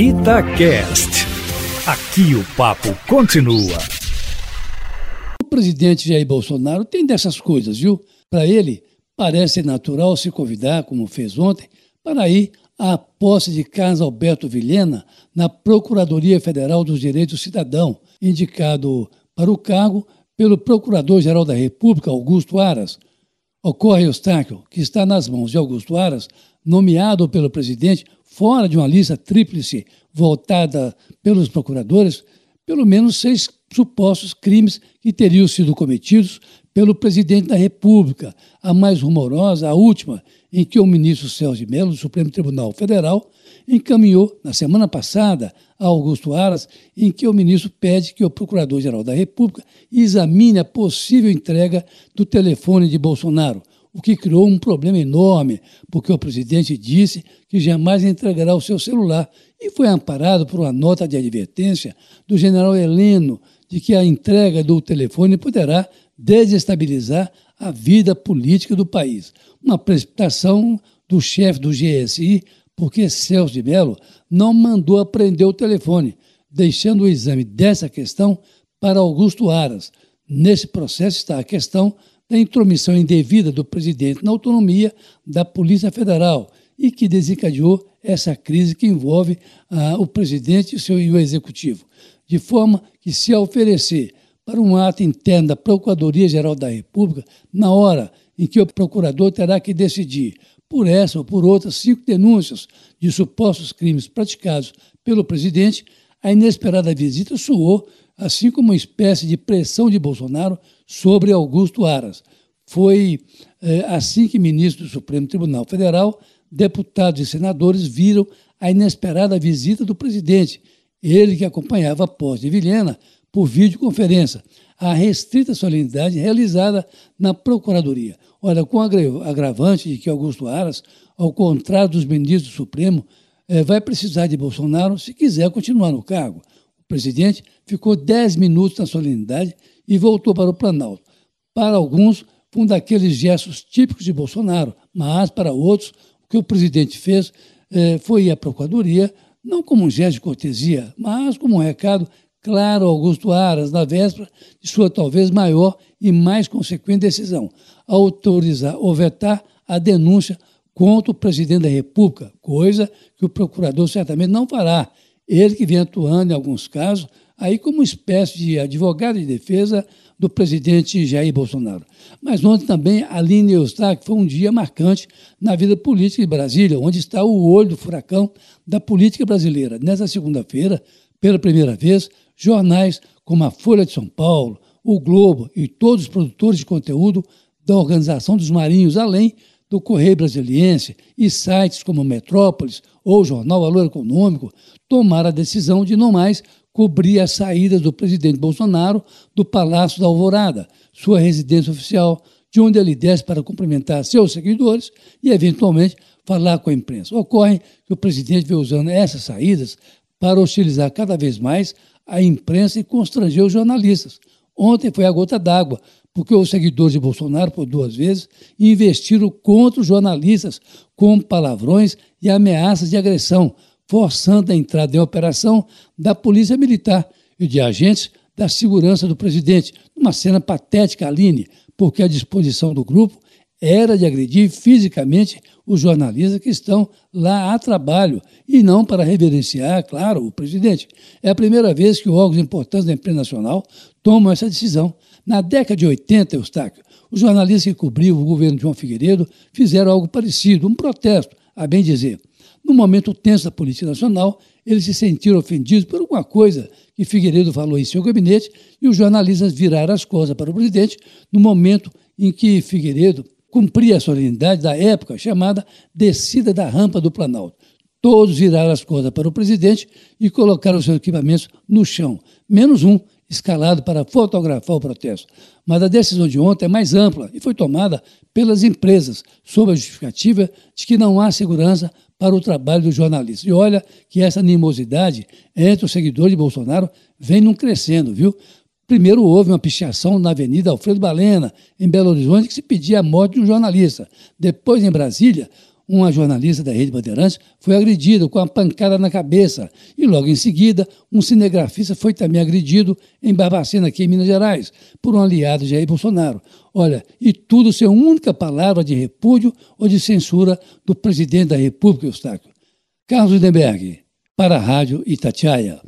Itacast. Aqui o papo continua. O presidente Jair Bolsonaro tem dessas coisas, viu? Para ele, parece natural se convidar, como fez ontem, para ir à posse de Carlos Alberto Vilhena na Procuradoria Federal dos Direitos do Cidadão, indicado para o cargo pelo Procurador-Geral da República, Augusto Aras. Ocorre, Eustáquio, que está nas mãos de Augusto Aras, nomeado pelo presidente fora de uma lista tríplice voltada pelos procuradores, pelo menos seis supostos crimes que teriam sido cometidos pelo presidente da República. A mais rumorosa, a última, em que o ministro Celso de Mello, do Supremo Tribunal Federal, encaminhou, na semana passada, a Augusto Aras, em que o ministro pede que o Procurador-Geral da República examine a possível entrega do telefone de Bolsonaro o que criou um problema enorme, porque o presidente disse que jamais entregará o seu celular e foi amparado por uma nota de advertência do general Heleno de que a entrega do telefone poderá desestabilizar a vida política do país. Uma precipitação do chefe do GSI, porque Celso de Mello não mandou apreender o telefone, deixando o exame dessa questão para Augusto Aras. Nesse processo está a questão da intromissão indevida do presidente na autonomia da Polícia Federal e que desencadeou essa crise que envolve ah, o presidente e, seu, e o executivo. De forma que, se oferecer para um ato interno da Procuradoria-Geral da República, na hora em que o procurador terá que decidir por essa ou por outras cinco denúncias de supostos crimes praticados pelo presidente, a inesperada visita soou assim como uma espécie de pressão de Bolsonaro sobre Augusto Aras. Foi é, assim que ministros do Supremo Tribunal Federal, deputados e senadores viram a inesperada visita do presidente, ele que acompanhava a posse de Vilhena por videoconferência, a restrita solenidade realizada na Procuradoria. Olha, com agravante de que Augusto Aras, ao contrário dos ministros do Supremo, vai precisar de Bolsonaro se quiser continuar no cargo. O presidente ficou dez minutos na solenidade e voltou para o Planalto. Para alguns, um daqueles gestos típicos de Bolsonaro, mas para outros, o que o presidente fez eh, foi ir à Procuradoria, não como um gesto de cortesia, mas como um recado claro ao Augusto Aras, na véspera de sua talvez maior e mais consequente decisão, autorizar ou vetar a denúncia contra o presidente da República, coisa que o procurador certamente não fará. Ele que vem atuando em alguns casos aí como espécie de advogado de defesa do presidente Jair Bolsonaro. Mas ontem também Aline Eustáquio foi um dia marcante na vida política de Brasília, onde está o olho do furacão da política brasileira. Nessa segunda-feira, pela primeira vez, jornais como a Folha de São Paulo, o Globo e todos os produtores de conteúdo da Organização dos Marinhos, além do Correio Brasiliense e sites como Metrópolis ou Jornal Valor Econômico, tomaram a decisão de não mais cobrir as saídas do presidente Bolsonaro do Palácio da Alvorada, sua residência oficial, de onde ele desce para cumprimentar seus seguidores e, eventualmente, falar com a imprensa. Ocorre que o presidente vem usando essas saídas para hostilizar cada vez mais a imprensa e constranger os jornalistas. Ontem foi a gota d'água, porque os seguidores de Bolsonaro, por duas vezes, investiram contra os jornalistas com palavrões e ameaças de agressão, forçando a entrada em operação da Polícia Militar e de agentes da segurança do presidente, numa cena patética, Aline, porque a disposição do grupo era de agredir fisicamente os jornalistas que estão lá a trabalho e não para reverenciar, claro, o presidente. É a primeira vez que órgãos importantes da imprensa nacional tomam essa decisão. Na década de 80, Eustáquio, os jornalistas que cobriam o governo de João Figueiredo fizeram algo parecido, um protesto, a bem dizer. No momento tenso da política nacional, eles se sentiram ofendidos por alguma coisa que Figueiredo falou em seu gabinete e os jornalistas viraram as costas para o presidente no momento em que Figueiredo cumpria a solenidade da época chamada Descida da Rampa do Planalto. Todos viraram as costas para o presidente e colocaram seus equipamentos no chão, menos um, escalado para fotografar o protesto. Mas a decisão de ontem é mais ampla e foi tomada pelas empresas, sob a justificativa de que não há segurança para o trabalho dos jornalistas. E olha que essa animosidade entre os seguidores de Bolsonaro vem num crescendo, viu? Primeiro houve uma pichação na Avenida Alfredo Balena, em Belo Horizonte, que se pedia a morte de um jornalista. Depois, em Brasília, uma jornalista da Rede Bandeirantes foi agredida com uma pancada na cabeça. E logo em seguida, um cinegrafista foi também agredido em Barbacena, aqui em Minas Gerais, por um aliado de Jair Bolsonaro. Olha, e tudo sem única palavra de repúdio ou de censura do presidente da República, Eustáquio. Carlos Lindenberg, para a Rádio Itatiaia.